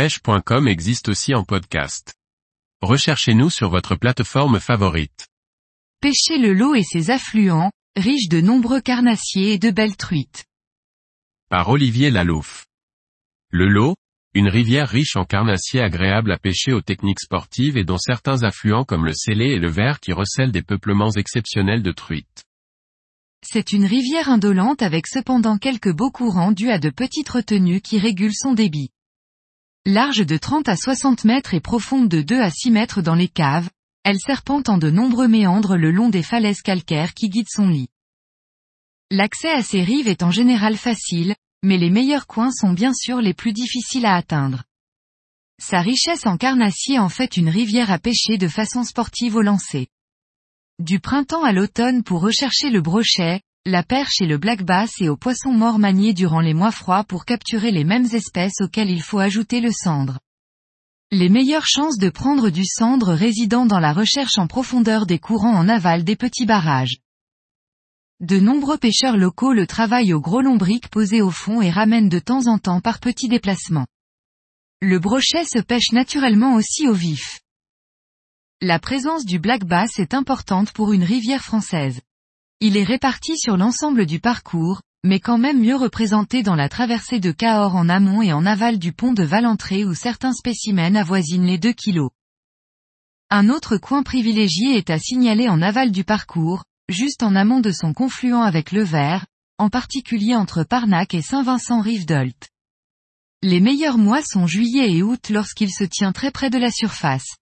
pêche.com existe aussi en podcast. Recherchez-nous sur votre plateforme favorite. Pêcher le lot et ses affluents, riches de nombreux carnassiers et de belles truites. Par Olivier Lalouf. Le lot, une rivière riche en carnassiers agréable à pêcher aux techniques sportives et dont certains affluents comme le Célé et le Vert qui recèlent des peuplements exceptionnels de truites. C'est une rivière indolente avec cependant quelques beaux courants dus à de petites retenues qui régulent son débit. Large de 30 à 60 mètres et profonde de 2 à 6 mètres dans les caves, elle serpente en de nombreux méandres le long des falaises calcaires qui guident son lit. L'accès à ces rives est en général facile, mais les meilleurs coins sont bien sûr les plus difficiles à atteindre. Sa richesse en carnassier en fait une rivière à pêcher de façon sportive au lancer. Du printemps à l'automne pour rechercher le brochet, la perche et le black bass et aux poissons morts maniés durant les mois froids pour capturer les mêmes espèces auxquelles il faut ajouter le cendre. Les meilleures chances de prendre du cendre résidant dans la recherche en profondeur des courants en aval des petits barrages. De nombreux pêcheurs locaux le travaillent au gros lombric posé au fond et ramènent de temps en temps par petits déplacements. Le brochet se pêche naturellement aussi au vif. La présence du black bass est importante pour une rivière française. Il est réparti sur l'ensemble du parcours, mais quand même mieux représenté dans la traversée de Cahors en amont et en aval du pont de Valentré où certains spécimens avoisinent les 2 kilos. Un autre coin privilégié est à signaler en aval du parcours, juste en amont de son confluent avec le Vert, en particulier entre Parnac et Saint-Vincent-Rive-d'Olt. Les meilleurs mois sont juillet et août lorsqu'il se tient très près de la surface.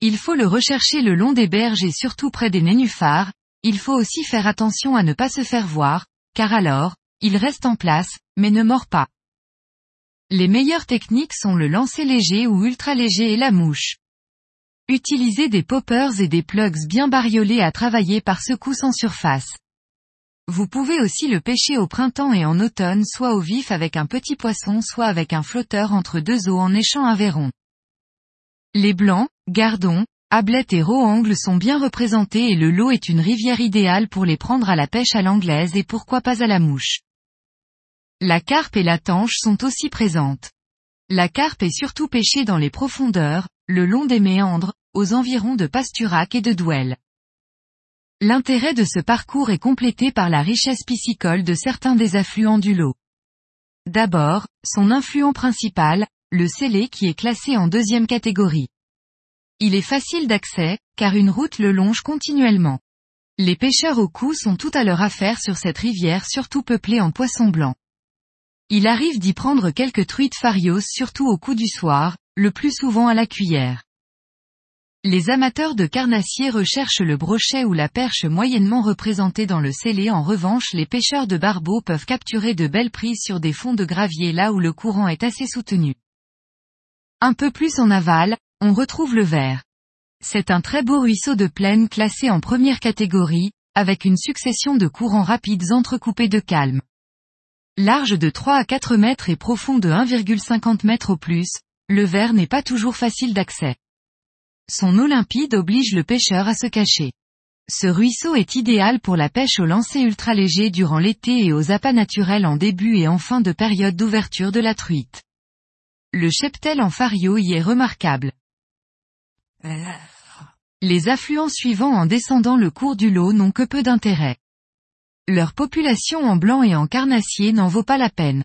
Il faut le rechercher le long des berges et surtout près des nénuphars, il faut aussi faire attention à ne pas se faire voir, car alors, il reste en place, mais ne mord pas. Les meilleures techniques sont le lancer léger ou ultra léger et la mouche. Utilisez des poppers et des plugs bien bariolés à travailler par secousse en surface. Vous pouvez aussi le pêcher au printemps et en automne soit au vif avec un petit poisson soit avec un flotteur entre deux eaux en échant un verron. Les blancs, gardons, ablettes et roangles sont bien représentés et le lot est une rivière idéale pour les prendre à la pêche à l'anglaise et pourquoi pas à la mouche. La carpe et la tanche sont aussi présentes. La carpe est surtout pêchée dans les profondeurs, le long des méandres, aux environs de Pasturac et de Douel. L'intérêt de ce parcours est complété par la richesse piscicole de certains des affluents du lot. D'abord, son influent principal, le Célé qui est classé en deuxième catégorie. Il est facile d'accès, car une route le longe continuellement. Les pêcheurs au cou sont tout à leur affaire sur cette rivière surtout peuplée en poissons blancs. Il arrive d'y prendre quelques truites farios surtout au coup du soir, le plus souvent à la cuillère. Les amateurs de carnassiers recherchent le brochet ou la perche moyennement représentée dans le scellé en revanche les pêcheurs de barbeaux peuvent capturer de belles prises sur des fonds de gravier là où le courant est assez soutenu. Un peu plus en aval, on retrouve le vert. C'est un très beau ruisseau de plaine classé en première catégorie, avec une succession de courants rapides entrecoupés de calme. Large de 3 à 4 mètres et profond de 1,50 mètres au plus, le vert n'est pas toujours facile d'accès. Son eau limpide oblige le pêcheur à se cacher. Ce ruisseau est idéal pour la pêche au lancer ultra léger durant l'été et aux appâts naturels en début et en fin de période d'ouverture de la truite. Le cheptel en fario y est remarquable. Les affluents suivants en descendant le cours du lot n'ont que peu d'intérêt. Leur population en blanc et en carnassier n'en vaut pas la peine.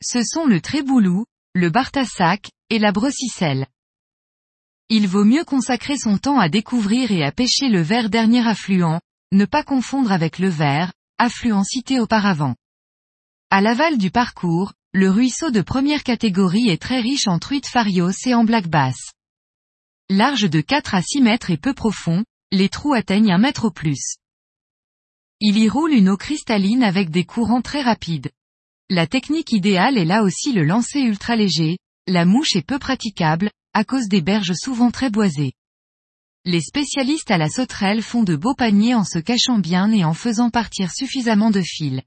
Ce sont le tréboulou, le bartassac, et la brossicelle. Il vaut mieux consacrer son temps à découvrir et à pêcher le vert dernier affluent, ne pas confondre avec le vert, affluent cité auparavant. À l'aval du parcours, le ruisseau de première catégorie est très riche en truites farios et en black bass. Large de 4 à 6 mètres et peu profond, les trous atteignent un mètre au plus. Il y roule une eau cristalline avec des courants très rapides. La technique idéale est là aussi le lancer ultra léger, la mouche est peu praticable, à cause des berges souvent très boisées. Les spécialistes à la sauterelle font de beaux paniers en se cachant bien et en faisant partir suffisamment de fil.